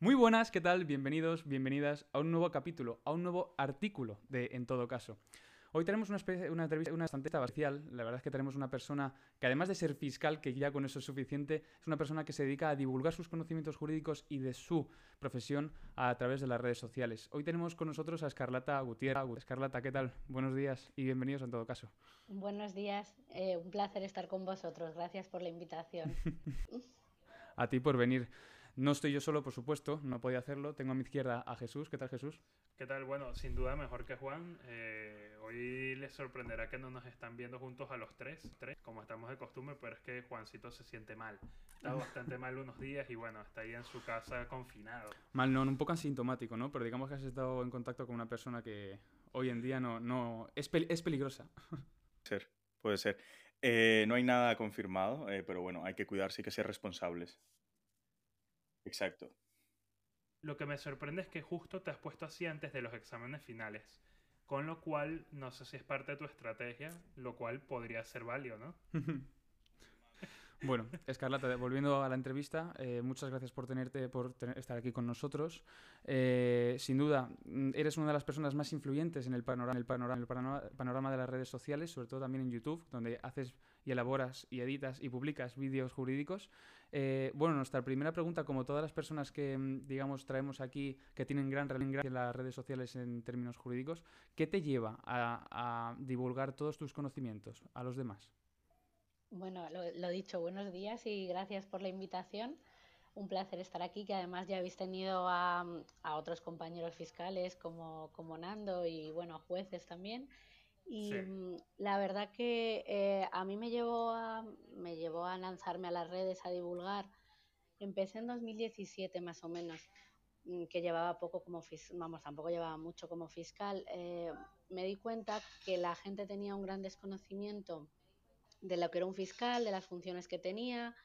Muy buenas, ¿qué tal? Bienvenidos, bienvenidas a un nuevo capítulo, a un nuevo artículo de En todo caso. Hoy tenemos una, especie, una entrevista una bastante especial. La verdad es que tenemos una persona que, además de ser fiscal, que ya con eso es suficiente, es una persona que se dedica a divulgar sus conocimientos jurídicos y de su profesión a través de las redes sociales. Hoy tenemos con nosotros a Escarlata Gutiérrez. Escarlata, ¿qué tal? Buenos días y bienvenidos en todo caso. Buenos días, eh, un placer estar con vosotros. Gracias por la invitación. a ti por venir. No estoy yo solo, por supuesto, no podía hacerlo. Tengo a mi izquierda a Jesús. ¿Qué tal, Jesús? ¿Qué tal? Bueno, sin duda mejor que Juan. Eh, hoy les sorprenderá que no nos están viendo juntos a los tres, tres, como estamos de costumbre, pero es que Juancito se siente mal. Está bastante mal unos días y bueno, está ahí en su casa confinado. Mal, no, un poco asintomático, ¿no? Pero digamos que has estado en contacto con una persona que hoy en día no, no es, es peligrosa. Ser, puede ser. Eh, no hay nada confirmado, eh, pero bueno, hay que cuidarse y que ser responsables. Exacto. Lo que me sorprende es que justo te has puesto así antes de los exámenes finales. Con lo cual, no sé si es parte de tu estrategia, lo cual podría ser válido, ¿no? Bueno, Escarlata, volviendo a la entrevista, eh, muchas gracias por tenerte, por estar aquí con nosotros. Eh, sin duda, mm, eres una de las personas más influyentes en el panorama, el panorama, el panorama, de las redes sociales, sobre todo también en YouTube, donde haces y elaboras y editas y publicas vídeos jurídicos. Eh, bueno, nuestra primera pregunta, como todas las personas que, mm, digamos, traemos aquí, que tienen gran relevancia en las redes sociales en términos jurídicos, ¿qué te lleva a divulgar todos tus conocimientos a los demás? Bueno, lo, dicho, buenos días y gracias por la invitación. Un placer estar aquí, que además ya habéis tenido a, otros compañeros fiscales como, como, Nando y bueno, jueces también. Y mm, la verdad que eh, a mí me llevó a, me llevó a lanzarme a las redes a divulgar. Empecé en 2017 más o menos, mm, que llevaba poco como fiscal, vamos, tampoco llevaba mucho como fiscal. Eh, me di cuenta que la gente tenía un gran desconocimiento de lo que era un fiscal, de las funciones que tenía,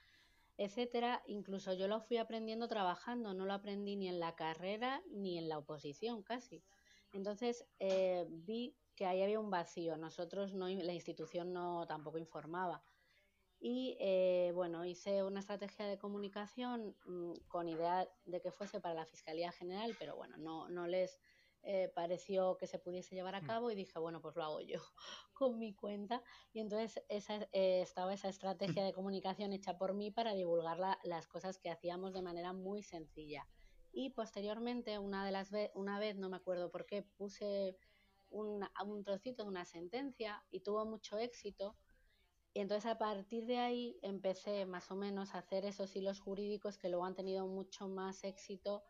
etcétera. Incluso yo lo fui aprendiendo trabajando, no lo aprendí ni en la carrera ni en la oposición casi. Entonces eh, vi que ahí había un vacío. Nosotros no, la institución no tampoco informaba. Y eh, bueno, hice una estrategia de comunicación mm, con idea de que fuese para la Fiscalía General, pero bueno, no, no les eh, pareció que se pudiese llevar a mm. cabo y dije, bueno, pues lo hago yo con mi cuenta. Y entonces esa, eh, estaba esa estrategia de comunicación hecha por mí para divulgar las cosas que hacíamos de manera muy sencilla. Y posteriormente, una, de las una vez, no me acuerdo por qué, puse un, un trocito de una sentencia y tuvo mucho éxito. Y entonces a partir de ahí empecé más o menos a hacer esos hilos jurídicos que luego han tenido mucho más éxito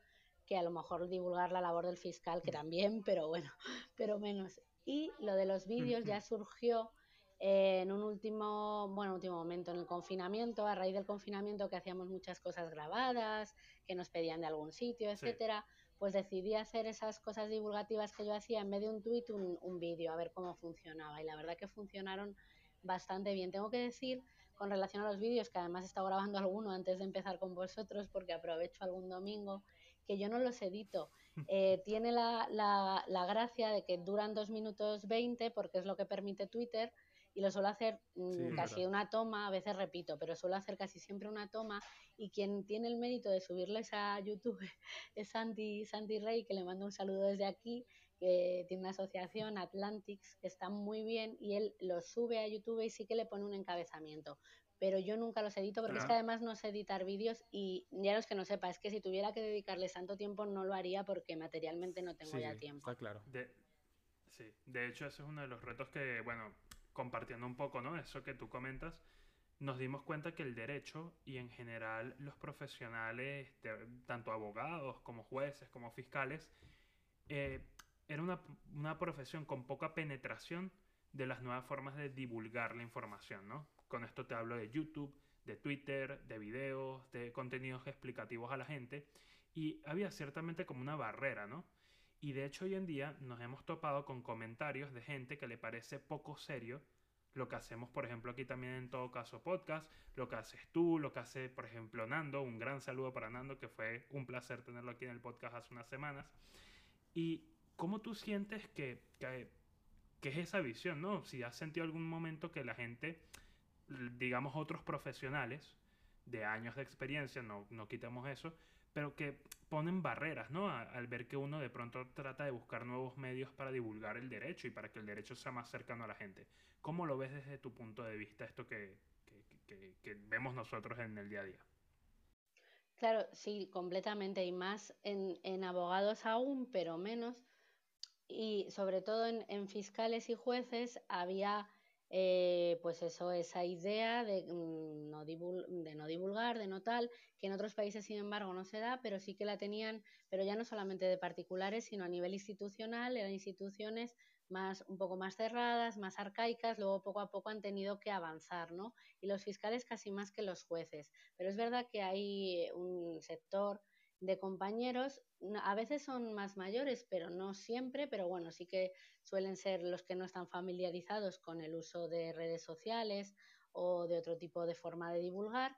que a lo mejor divulgar la labor del fiscal, que también, pero bueno, pero menos. Y lo de los vídeos ya surgió eh, en un último, bueno, último momento, en el confinamiento, a raíz del confinamiento que hacíamos muchas cosas grabadas, que nos pedían de algún sitio, etcétera, pues decidí hacer esas cosas divulgativas que yo hacía en vez de un tuit, un, un vídeo, a ver cómo funcionaba. Y la verdad que funcionaron bastante bien. Tengo que decir, con relación a los vídeos, que además he estado grabando alguno antes de empezar con vosotros, porque aprovecho algún domingo, que yo no los edito. Eh, tiene la, la, la, gracia de que duran dos minutos 20 porque es lo que permite Twitter y lo suelo hacer mm, casi una toma, a veces repito, pero suelo hacer casi siempre una toma y quien tiene el mérito de subirles a YouTube es Santi, Santi Rey, que le mando un saludo desde aquí, que tiene una asociación, Atlantics, que está muy bien y él lo sube a YouTube y sí que le pone un encabezamiento pero yo nunca los edito porque es que además no sé editar vídeos y ya los que no sepa, es que si tuviera que dedicarles tanto tiempo no lo haría porque materialmente no tengo ya tiempo. Está claro. De, sí, de hecho ese es uno de los retos que, bueno, compartiendo un poco, ¿no? Eso que tú comentas, nos dimos cuenta que el derecho y en general los profesionales, tanto abogados como jueces, como fiscales, eh, era una, una profesión con poca penetración de las nuevas formas de divulgar la información, ¿no? Con esto te hablo de YouTube, de Twitter, de videos, de contenidos explicativos a la gente. Y había ciertamente como una barrera, ¿no? Y de hecho hoy en día nos hemos topado con comentarios de gente que le parece poco serio lo que hacemos, por ejemplo, aquí también en todo caso podcast, lo que haces tú, lo que hace, por ejemplo, Nando. Un gran saludo para Nando, que fue un placer tenerlo aquí en el podcast hace unas semanas. Y cómo tú sientes que, que, que es esa visión, ¿no? Si has sentido algún momento que la gente digamos, otros profesionales de años de experiencia, no, no quitamos eso, pero que ponen barreras, ¿no? al ver que uno de pronto trata de buscar nuevos medios para divulgar el derecho y para que el derecho sea más cercano a la gente. ¿Cómo lo ves desde tu punto de vista esto que, vemos nosotros en el día a día? Claro, sí, completamente, y más en, abogados aún, pero menos, y sobre todo en fiscales y jueces había eh, pues eso, esa idea de, mm, no de no divulgar, de no tal, que en otros países sin embargo no se da, pero sí que la tenían, pero ya no solamente de particulares, sino a nivel institucional, eran instituciones más, un poco más cerradas, más arcaicas, luego poco a poco han tenido que avanzar, ¿no? Y los fiscales casi más que los jueces. Pero es verdad que hay un sector de compañeros, a veces son más mayores, pero no siempre, pero bueno, sí que suelen ser los que no están familiarizados con el uso de redes sociales o de otro tipo de forma de divulgar,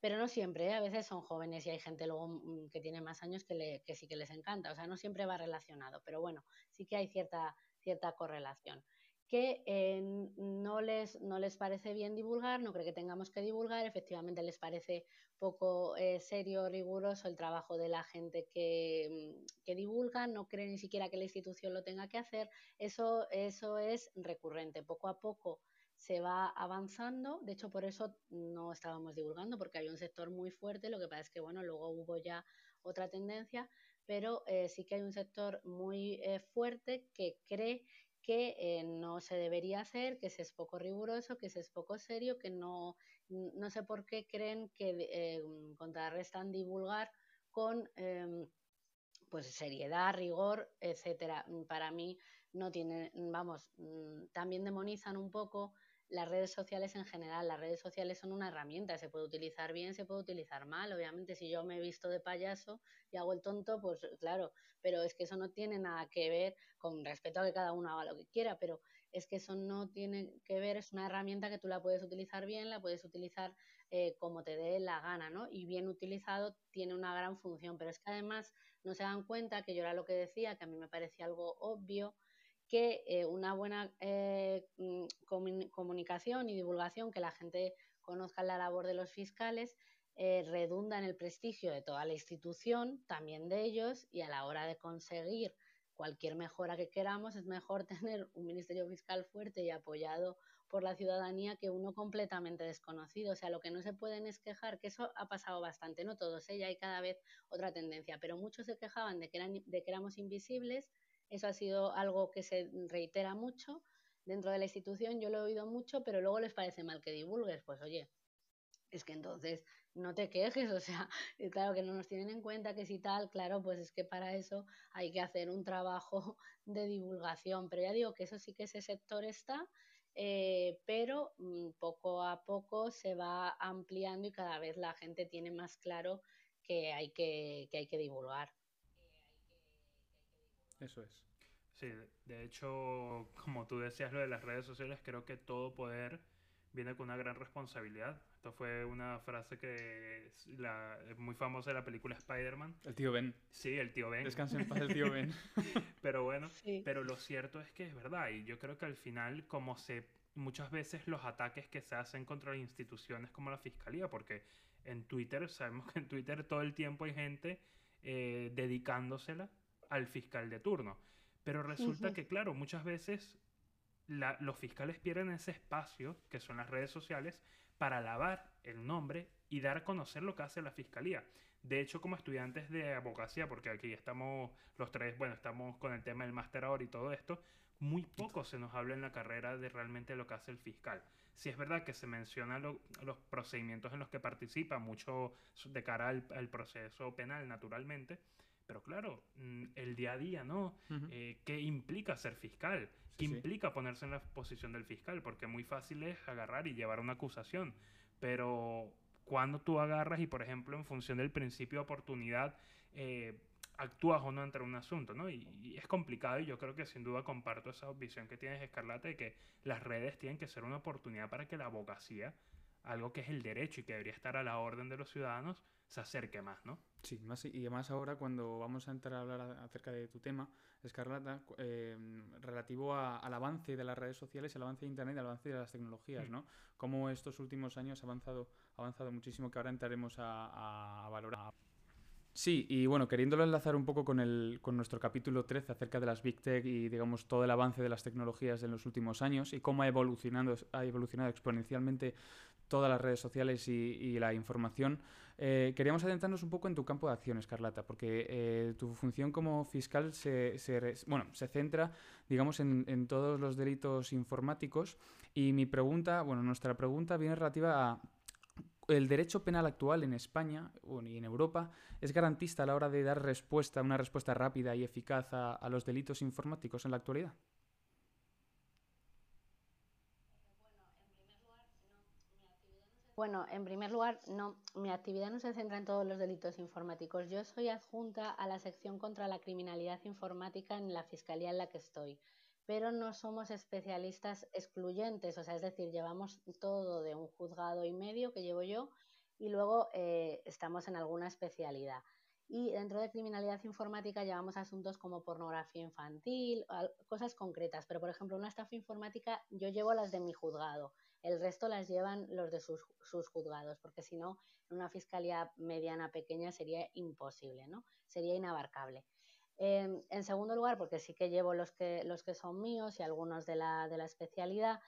pero no siempre, ¿eh? a veces son jóvenes y hay gente luego mm, que tiene más años que, que sí que les encanta, o sea, no siempre va relacionado, pero bueno, sí que hay cierta, cierta correlación que eh, no, les, no les parece bien divulgar, no cree que tengamos que divulgar, efectivamente les parece poco eh, serio, riguroso el trabajo de la gente que, mm, que, divulga, no cree ni siquiera que la institución lo tenga que hacer, eso, eso es recurrente, poco a poco se va avanzando, de hecho por eso no estábamos divulgando, porque hay un sector muy fuerte, lo que pasa es que bueno, luego hubo ya otra tendencia, pero eh, sí que hay un sector muy fuerte que cree que eh, no se debería hacer, que se es poco riguroso, que se es poco serio, que no, no sé por qué creen que eh, contrarrestan divulgar con em, pues seriedad, rigor, etcétera. Para mí no tiene, vamos, mm, también demonizan un poco las redes sociales en general. Las redes sociales son una herramienta, se puede utilizar bien, se puede utilizar mal. Obviamente, si yo me he visto de payaso y hago el tonto, pues claro, pero es que eso no tiene nada que ver con respecto a que cada uno haga lo que quiera, pero es que eso no tiene que ver, es una herramienta que tú la puedes utilizar bien, la puedes utilizar eh, como te dé la gana, ¿no? Y bien utilizado tiene una gran función, pero es que además no se dan cuenta que yo era lo que decía, que a mí me parecía algo obvio, que eh, una buena eh, mm, comunicación y divulgación, que la gente conozca la labor de los fiscales, eh, redunda en el prestigio de toda la institución, también de ellos, y a la hora de conseguir cualquier mejora que queramos, es mejor tener un Ministerio Fiscal fuerte y apoyado por la ciudadanía que uno completamente desconocido. O sea, lo que no se pueden es quejar, que eso ha pasado bastante, no todos, ya hay cada vez otra tendencia, pero muchos se quejaban de que, eran, de que éramos invisibles eso ha sido algo que se reitera mucho dentro de la institución. Yo lo he oído mucho, pero luego les parece mal que divulgues. Pues oye, es que entonces no te quejes, o sea, claro que no nos tienen en cuenta que si tal, claro, pues es que para eso hay que hacer un trabajo de divulgación, pero ya digo que eso sí que ese sector está, eh, pero mm, poco a poco se va ampliando y cada vez la gente tiene más claro que hay que, que, hay que divulgar. Eso es. Sí, de hecho, como tú decías lo de las redes sociales, creo que todo poder viene con una gran responsabilidad. Esto fue una frase que es, la, muy famosa de la película Spider-Man. El tío Ben. Sí, el tío Ben. Descansa en paz el tío Ben. pero bueno, pero lo cierto es que es verdad y yo creo que al final como se muchas veces los ataques que se hacen contra instituciones como la fiscalía, porque en Twitter sabemos que en Twitter todo el tiempo hay gente eh, dedicándosela al fiscal de turno. Pero resulta que, claro, muchas veces los fiscales pierden ese espacio, que son las redes sociales, para lavar el nombre y dar a conocer lo que hace la fiscalía. De hecho, como estudiantes de abogacía, porque aquí estamos los tres, bueno, estamos con el tema del máster ahora y todo esto, muy poco se nos habla en la carrera de realmente lo que hace el fiscal. Si es verdad que se menciona los procedimientos en los que participa, mucho de cara al proceso penal, naturalmente, pero claro, mm, el día a día, ¿no? Eh, ¿Qué implica ser fiscal? ¿Qué implica ponerse en la posición del fiscal? Porque muy fácil es agarrar y llevar una acusación. Pero cuando tú agarras y, por ejemplo, en función del principio de oportunidad, eh, actúas o no ante un asunto, ¿no? Y, y, es complicado y yo creo que sin duda comparto esa visión que tienes, Escarlata, de que las redes tienen que ser una oportunidad para que la abogacía, algo que es el derecho y que debería estar a la orden de los ciudadanos, se acerque más, ¿no? Sí, más, y además ahora cuando vamos a entrar a hablar acerca de tu tema, Escarlata, em, relativo al avance de las redes sociales, el avance de Internet, el avance de las tecnologías, mm. ¿no? Cómo estos últimos años ha avanzado avanzado muchísimo que ahora entraremos a, valorar. Sí, y bueno, queriéndolo enlazar un poco con, el, con nuestro capítulo 13 acerca de las Big Tech y digamos todo el avance de las tecnologías en los últimos años y cómo ha evolucionado, ha evolucionado exponencialmente todas las redes sociales y, la información. Eh, queríamos adentrarnos un poco en tu campo de acción, Escarlata, porque eh, tu función como fiscal se, bueno, se centra, digamos, en, todos los delitos informáticos. Y mi pregunta, bueno, nuestra pregunta viene relativa a el derecho penal actual en España y en Europa es garantista a la hora de dar respuesta, una respuesta rápida y eficaz a los delitos informáticos en la actualidad. Bueno, en primer lugar, no, mi actividad no se centra en todos los delitos informáticos. Yo soy adjunta a la sección contra la criminalidad informática en la fiscalía en la que estoy, pero no somos especialistas excluyentes, o sea, es decir, llevamos todo de un juzgado y medio que llevo yo y luego eh, estamos en alguna especialidad. Y dentro de criminalidad informática llevamos asuntos como pornografía infantil, cosas concretas, pero por ejemplo, una estafa informática yo llevo las de mi juzgado el resto las llevan los de sus, juzgados, porque si no, en una fiscalía mediana, pequeña sería imposible, ¿no? Sería inabarcable. Em, en segundo lugar, porque sí que llevo los que, los que son míos y algunos de la, de la especialidad,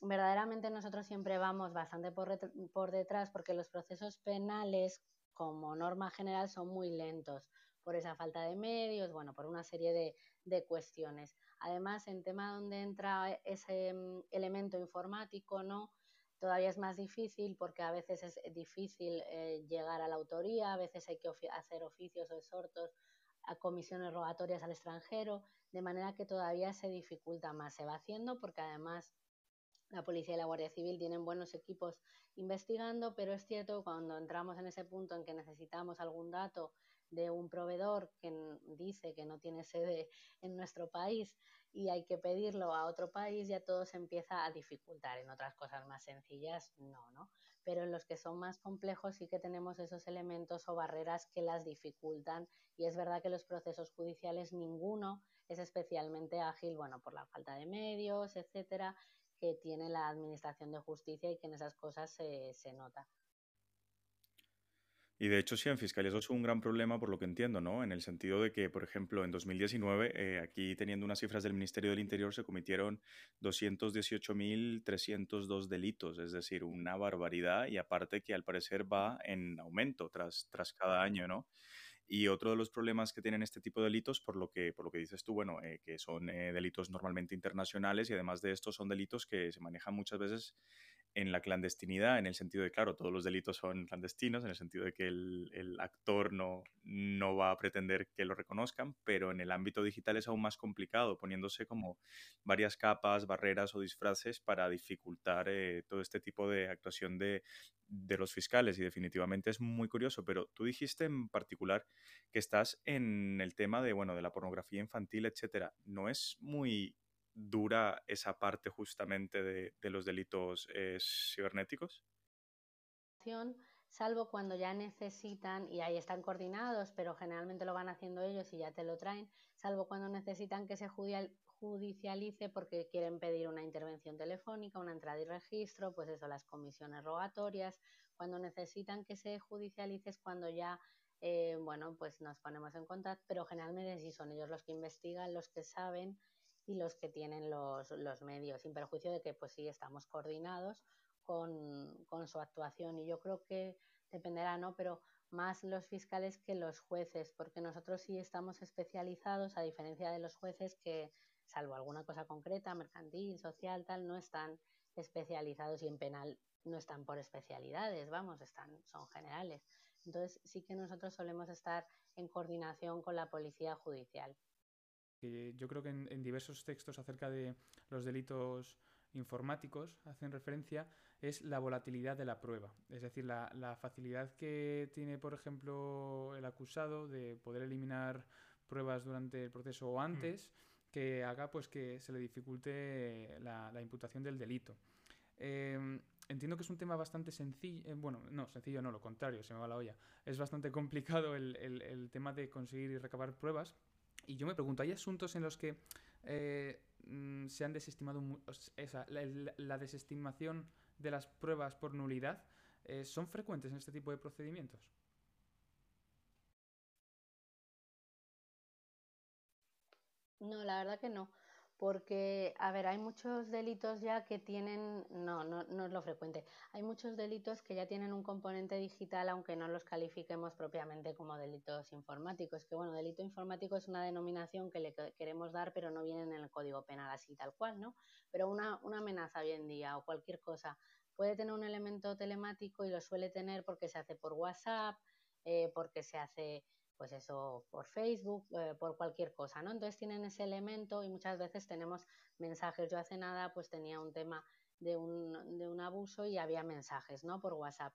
verdaderamente nosotros siempre vamos bastante por, por, detrás porque los procesos penales, como norma general, son muy lentos por esa falta de medios, bueno, por una serie de, de cuestiones. Además, en tema donde entra ese mm, elemento informático, ¿no? Todavía es más difícil porque a veces es difícil eh, llegar a la autoría, a veces hay que hacer oficios o exhortos a comisiones rogatorias al extranjero, de manera que todavía se dificulta más. Se va haciendo porque además la policía y la Guardia Civil tienen buenos equipos investigando, pero es cierto cuando entramos en ese punto en que necesitamos algún dato de un proveedor que dice que no tiene sede en nuestro país y hay que pedirlo a otro país, ya todo se empieza a dificultar. En otras cosas más sencillas, no, ¿no? Pero en los que son más complejos sí que tenemos esos elementos o barreras que las dificultan y es verdad que los procesos judiciales ninguno es especialmente ágil, bueno, por la falta de medios, etcétera, que tiene la Administración de Justicia y que en esas cosas se, se nota. Y de hecho, sí, en Fiscalía eso es un gran problema por lo que entiendo, ¿no? En el sentido de que, por ejemplo, en 2019, eh, aquí teniendo unas cifras del Ministerio del Interior, se cometieron 218.302 delitos, es decir, una barbaridad y aparte que al parecer va en aumento tras, tras cada año, ¿no? Y otro de los problemas que tienen este tipo de delitos, por lo que, por lo que dices tú, bueno, eh, que son eh, delitos normalmente internacionales y además de esto son delitos que se manejan muchas veces en la clandestinidad, en el sentido de, claro, todos los delitos son clandestinos, en el sentido de que el, actor no, no va a pretender que lo reconozcan, pero en el ámbito digital es aún más complicado, poniéndose como varias capas, barreras o disfraces para dificultar eh, todo este tipo de actuación de, de los fiscales y definitivamente es muy curioso, pero tú dijiste en particular que estás en el tema de, bueno, de la pornografía infantil, etcétera. ¿No es muy dura esa parte justamente de, los delitos eh, cibernéticos? Salvo cuando ya necesitan, y ahí están coordinados, pero generalmente lo van haciendo ellos y ya te lo traen, salvo cuando necesitan que se judicialice porque quieren pedir una intervención telefónica, una entrada y registro, pues eso, las comisiones rogatorias, cuando necesitan que se judicialice es cuando ya eh, bueno, pues nos ponemos en contacto, pero generalmente sí son ellos los que investigan, los que saben y los que tienen los, los medios, sin perjuicio de que pues sí estamos coordinados con, con, su actuación. Y yo creo que dependerá, ¿no? Pero más los fiscales que los jueces, porque nosotros sí estamos especializados, a diferencia de los jueces que, salvo alguna cosa concreta, mercantil, social, tal, no están especializados y en penal no están por especialidades, vamos, están, son generales. Entonces sí que nosotros solemos estar en coordinación con la policía judicial yo creo que en, diversos textos acerca de los delitos informáticos hacen referencia es la volatilidad de la prueba. Es decir, la, facilidad que tiene, por ejemplo, el acusado de poder eliminar pruebas durante el proceso o antes, que haga pues que se le dificulte la, imputación del delito. Em, entiendo que es un tema bastante sencillo, eh, bueno, no, sencillo no, lo contrario, se me va la olla. Es bastante complicado el, el tema de conseguir y recabar pruebas, y yo me pregunto, ¿hay asuntos en los que eh, mm, se han desestimado la, desestimación de las pruebas por nulidad Eh, ¿Son frecuentes en este tipo de procedimientos? No, la verdad que no. Porque, a ver, hay muchos delitos ya que tienen, no, no, no es lo frecuente, hay muchos delitos que ya tienen un componente digital, aunque no los califiquemos propiamente como delitos informáticos, que bueno, delito informático es una denominación que le queremos dar, pero no viene en el Código Penal así tal cual, ¿no? Pero una, una amenaza hoy en día o cualquier cosa puede tener un elemento telemático y lo suele tener porque se hace por WhatsApp, eh, porque se hace pues eso, por Facebook, eh, por cualquier cosa, ¿no? Entonces tienen ese elemento y muchas veces tenemos mensajes. Yo hace nada pues tenía un tema de un, de un abuso y había mensajes, ¿no? Por WhatsApp.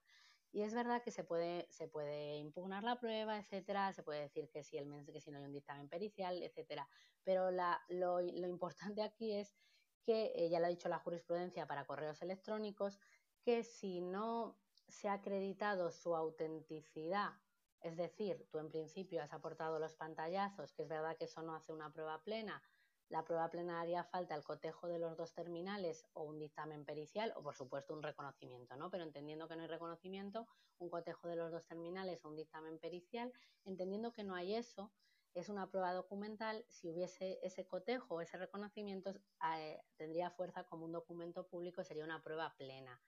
Y es verdad que se puede, se puede impugnar la prueba, etcétera, se puede decir que si, el, que si no hay un dictamen pericial, etcétera. Pero la, lo, lo, importante aquí es que, eh, ya lo ha dicho la jurisprudencia para correos electrónicos, que si no se ha acreditado su autenticidad es decir, tú en principio has aportado los pantallazos, que es verdad que eso no hace una prueba plena. La prueba plena haría falta el cotejo de los dos terminales o un dictamen pericial o, por supuesto, un reconocimiento, ¿no? Pero entendiendo que no hay reconocimiento, un cotejo de los dos terminales o un dictamen pericial, entendiendo que no hay eso, es una prueba documental. Si hubiese ese cotejo ese reconocimiento, eh, tendría fuerza como un documento público, sería una prueba plena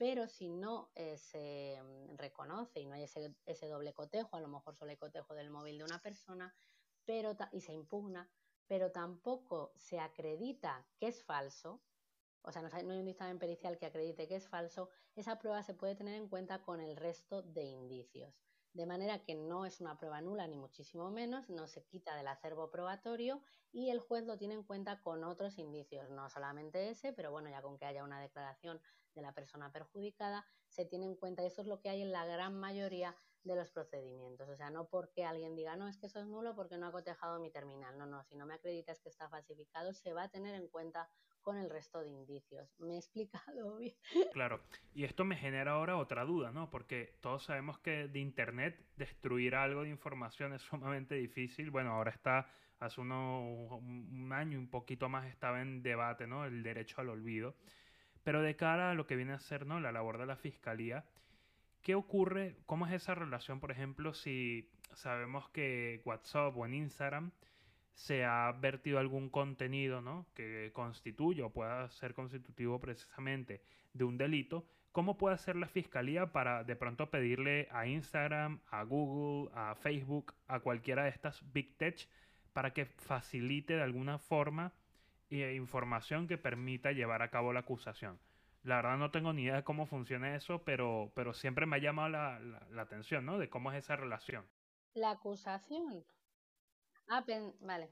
pero si no eh, se mm, reconoce y no hay ese, doble cotejo, a lo mejor solo hay cotejo del móvil de una persona, pero y se impugna, pero tampoco se acredita que es falso, o sea, no hay un dictamen pericial que acredite que es falso, esa prueba se puede tener en cuenta con el resto de indicios. De manera que no es una prueba nula, ni muchísimo menos, no se quita del acervo probatorio y el juez lo tiene en cuenta con otros indicios, no solamente ese, pero bueno, ya con que haya una declaración de la persona perjudicada, se tiene en cuenta, eso es lo que hay en la gran mayoría de los procedimientos. O sea, no porque alguien diga, no, es que eso es nulo porque no ha cotejado mi terminal. No, no, si no me acreditas que está falsificado, se va a tener en cuenta con el resto de indicios. ¿Me he explicado bien? Claro, y esto me genera ahora otra duda, ¿no? Porque todos sabemos que de Internet destruir algo de información es sumamente difícil. Bueno, ahora está, hace uno, un año, un poquito más estaba en debate, ¿no? El derecho al olvido. Pero de cara a lo que viene a ser ¿no? la labor de la fiscalía, ¿qué ocurre? ¿Cómo es esa relación, por ejemplo, si sabemos que WhatsApp o en Instagram se ha vertido algún contenido ¿no? que constituye o pueda ser constitutivo precisamente de un delito? ¿Cómo puede hacer la fiscalía para de pronto pedirle a Instagram, a Google, a Facebook, a cualquiera de estas big tech para que facilite de alguna forma e información que permita llevar a cabo la acusación. La verdad no tengo ni idea de cómo funciona eso, pero, pero siempre me ha llamado la, la, atención, ¿no? De cómo es esa relación. La acusación. Ah, vale.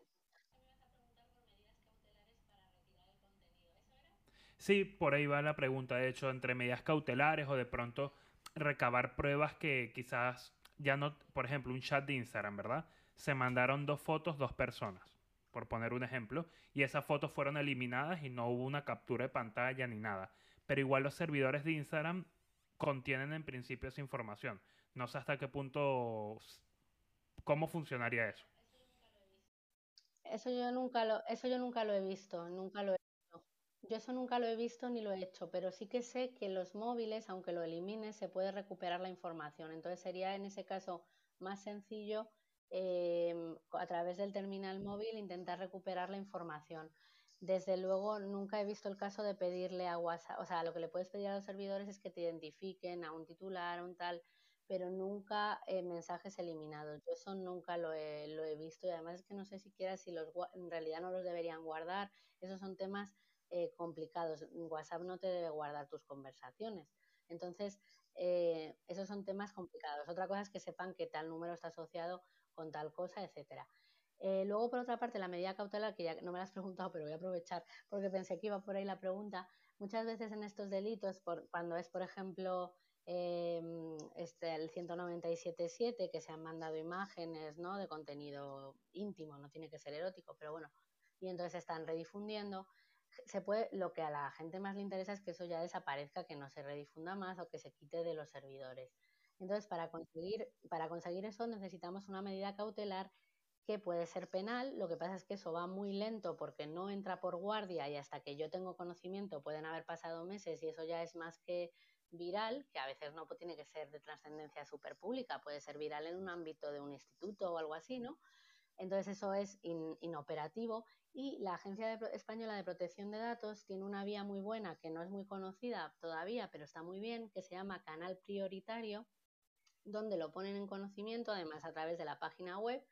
Sí, por ahí va la pregunta. De hecho, entre medidas cautelares o de pronto recabar pruebas que quizás ya no, por ejemplo, un chat de Instagram, ¿verdad? Se mandaron dos fotos, dos personas por poner un ejemplo, y esas fotos fueron eliminadas y no hubo una captura de pantalla ni nada. Pero igual los servidores de Instagram contienen en principio esa información. No sé hasta qué punto, cómo funcionaría eso. Eso yo nunca lo, eso yo nunca lo he visto, nunca lo he visto. Yo eso nunca lo he visto ni lo he hecho, pero sí que sé que los móviles, aunque lo elimines, se puede recuperar la información. Entonces sería en ese caso más sencillo Em, a través del terminal móvil intentar recuperar la información. Desde luego, nunca he visto el caso de pedirle a WhatsApp, o sea, lo que le puedes pedir a los servidores es que te identifiquen a un titular, a un tal, pero nunca eh, mensajes eliminados. Yo eso nunca lo he, lo he, visto y además es que no sé siquiera si los en realidad no los deberían guardar. Esos son temas eh, complicados. WhatsApp no te debe guardar tus conversaciones. Entonces, eh, esos son temas complicados. Otra cosa es que sepan que tal número está asociado con tal cosa, etcétera. Eh, luego, por otra parte, la medida cautelar, que ya no me la has preguntado, pero voy a aprovechar porque pensé que iba por ahí la pregunta. Muchas veces en estos delitos, por, cuando es, por ejemplo, eh, este, el 197.7, que se han mandado imágenes ¿no? de contenido íntimo, no tiene que ser erótico, pero bueno, y entonces están redifundiendo, se puede, lo que a la gente más le interesa es que eso ya desaparezca, que no se redifunda más o que se quite de los servidores. Entonces, para conseguir, para conseguir eso necesitamos una medida cautelar que puede ser penal. Lo que pasa es que eso va muy lento porque no entra por guardia y hasta que yo tengo conocimiento pueden haber pasado meses y eso ya es más que viral, que a veces no tiene que ser de trascendencia súper pública, puede ser viral en un ámbito de un instituto o algo así, ¿no? Entonces eso es inoperativo y la Agencia Española de Protección de Datos tiene una vía muy buena que no es muy conocida todavía, pero está muy bien, que se llama Canal Prioritario, donde lo ponen en conocimiento, además a través de la página web,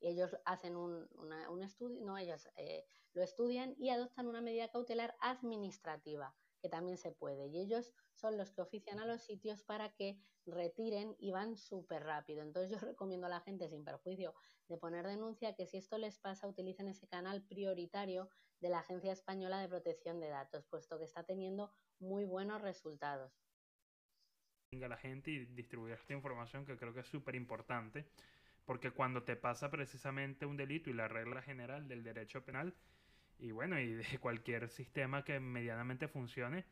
y ellos hacen un, un estudio, no, ellos eh, lo estudian y adoptan una medida cautelar administrativa, que también se puede. Y ellos son los que ofician a los sitios para que retiren y van súper rápido. Entonces yo recomiendo a la gente, sin perjuicio de poner denuncia, que si esto les pasa, utilicen ese canal prioritario de la Agencia Española de Protección de Datos, puesto que está teniendo muy buenos resultados. A la gente y distribuir esta información que creo que es súper importante, porque cuando te pasa precisamente un delito y la regla general del derecho penal y bueno, y de cualquier sistema que medianamente funcione,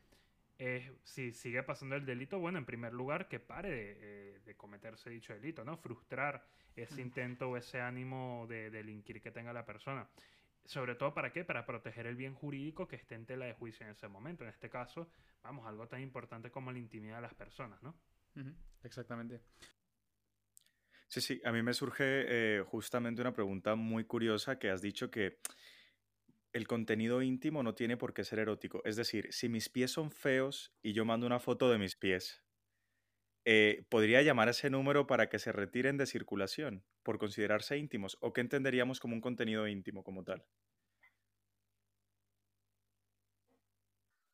es, si sigue pasando el delito, bueno, en primer lugar, que pare de, eh, cometerse dicho delito, ¿no? Frustrar ese intento o ese ánimo de, delinquir que tenga la persona. Sobre todo, ¿para qué? Para proteger el bien jurídico que esté en tela de juicio en ese momento. En este caso, vamos, algo tan importante como la intimidad de las personas, ¿no? Exactamente. Sí, sí, a mí me surge eh, justamente una pregunta muy curiosa que has dicho que el contenido íntimo no tiene por qué ser erótico. Es decir, si mis pies son feos y yo mando una foto de mis pies, eh, ¿podría llamar a ese número para que se retiren de circulación por considerarse íntimos? ¿O qué entenderíamos como un contenido íntimo como tal?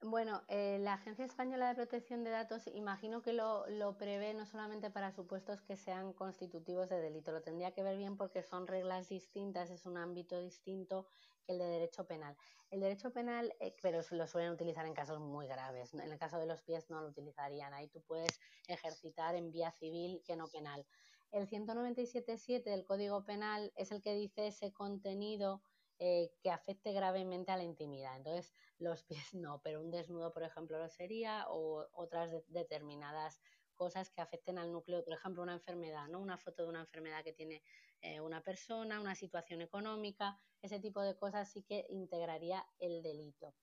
Bueno, eh, la Agencia Española de Protección de Datos imagino que lo, lo, prevé no solamente para supuestos que sean constitutivos de delito, lo tendría que ver bien porque son reglas distintas, es un ámbito distinto que el de derecho penal. El derecho penal, eh, pero lo suelen utilizar en casos muy graves. En el caso de los pies no lo utilizarían. Ahí tú puedes ejercitar en vía civil que no penal. El 197.7 del Código Penal es el que dice ese contenido eh, que afecte gravemente a la intimidad. Entonces, los pies no, pero un desnudo, por ejemplo, lo sería, o otras determinadas cosas que afecten al núcleo, por ejemplo, una enfermedad, ¿no? Una foto de una enfermedad que tiene eh, una persona, una situación económica, ese tipo de cosas sí que integraría el delito.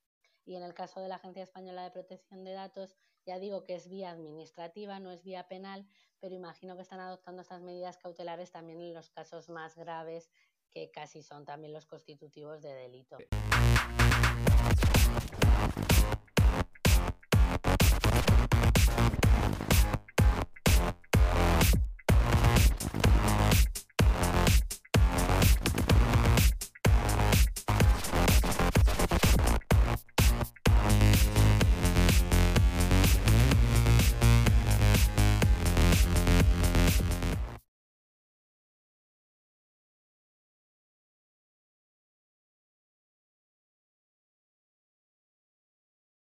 Y en el caso de la Agencia Española de Protección de Datos, ya digo que es vía administrativa, no es vía penal, pero imagino que están adoptando estas medidas cautelares también en los casos más graves que casi son también los constitutivos de delito.